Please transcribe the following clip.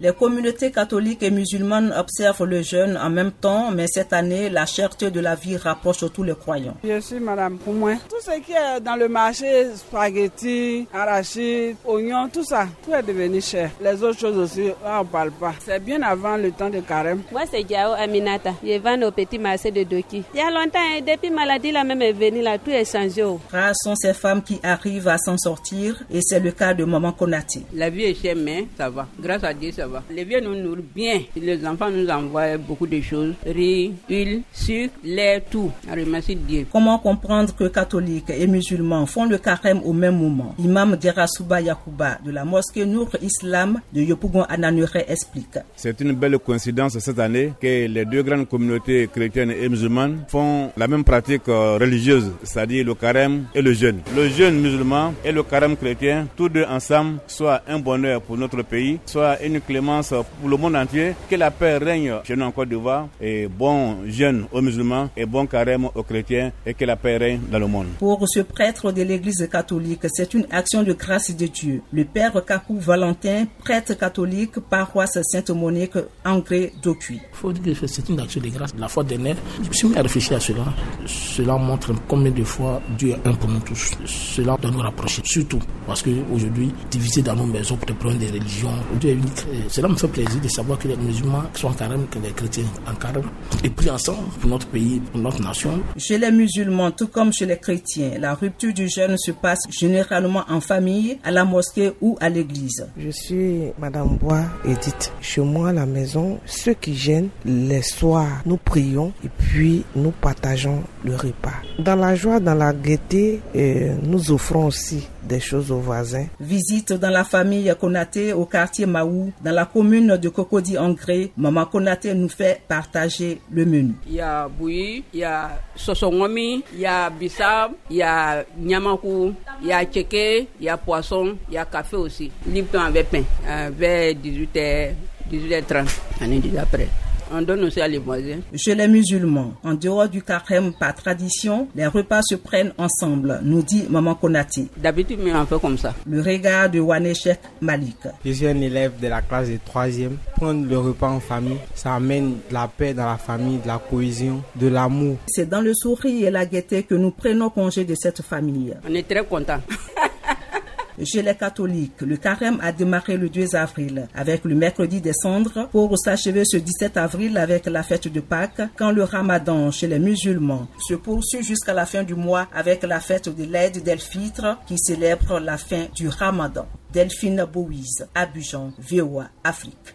Les communautés catholiques et musulmanes observent le jeûne en même temps, mais cette année, la cherté de la vie rapproche tous les croyants. Je suis Madame moi, Tout ce qui est dans le marché, spaghettis, arachides, oignons, tout ça, tout est devenu cher. Les autres choses aussi, on ne parle pas. C'est bien avant le temps de carême. Moi, c'est Diao Aminata. Je vends au petit marché de Doki. Il y a longtemps, hein, depuis maladie, la même est venue, là, tout est changé. Rares sont ces femmes qui arrivent à s'en sortir et c'est le cas de Maman Konati. La vie est chère, mais ça va. Grâce à Dieu, ça va. Les vieux nous nourrissent bien. Les enfants nous envoient beaucoup de choses. Riz, huile, sucre, lait, tout. Remercie Dieu. Comment comprendre que catholiques et musulmans font le carême au même moment? Imam Derasuba Yakuba de la mosquée Nour Islam de Yopougon Ananure explique. C'est une belle coïncidence cette année que les deux grandes communautés chrétiennes et musulmanes font la même pratique euh, religieuse, c'est-à-dire le carême et le jeûne. Le jeûne musulman et le carême chrétien, tous deux ensemble, soit un bonheur pour notre pays, soit une pour le monde entier. Que la paix règne chez nous en Côte d'Ivoire et bon jeûne aux musulmans et bon carême aux chrétiens et que la paix règne dans le monde. Pour ce prêtre de l'église catholique, c'est une action de grâce de Dieu. Le père Kakou Valentin, prêtre catholique, paroisse Sainte-Monique, Angré d'Ocuy. Il faut dire que c'est une action de grâce. La foi dernière, je me suis mis à réfléchir à cela. Cela montre combien de fois Dieu est un pour nous tous. Cela doit nous rapprocher, surtout parce qu'aujourd'hui, divisé dans nos maisons pour des problèmes de religion, Dieu est unique. cela me fait plaisir de savoir que les musulmans sont en carême, que les chrétiens en carême, et pris ensemble pour notre pays, pour notre nation. Chez les musulmans, tout comme chez les chrétiens, la rupture du jeûne se passe généralement en famille, à la mosquée ou à l'église. Je suis Madame Bois Edith. Chez moi, à la maison, ceux qui gênent, les soirs, nous prions et puis nous partageons le repas. Dans la joie, dans la gaieté, euh, nous offrons aussi des choses aux voisins. Visite dans la famille Konaté au quartier Maou, dans la commune de Cocody Angré. Maman Konaté nous fait partager le menu. Il y a bouilli, il y a sosongomi, il y a bissab, il y a nyamakou, il y a tchéké, il y a poisson, il y a café aussi. Lipton avec pain, vers 18h, 18h30. On est déjà prêt. On donne aussi à les voisins. Chez les musulmans, en dehors du carême par tradition, les repas se prennent ensemble, nous dit Maman Konati. D'habitude, mais on fait comme ça. Le regard de Waneshek Malik. Je suis un élève de la classe de troisième. Prendre le repas en famille, ça amène la paix dans la famille, de la cohésion, de l'amour. C'est dans le sourire et la gaieté que nous prenons congé de cette famille. On est très contents. Chez les catholiques, le carême a démarré le 2 avril avec le mercredi des cendres pour s'achever ce 17 avril avec la fête de Pâques quand le ramadan chez les musulmans se poursuit jusqu'à la fin du mois avec la fête de l'aide d'El-Fitre qui célèbre la fin du ramadan. Delphine Bouise, Abidjan, VOA, Afrique.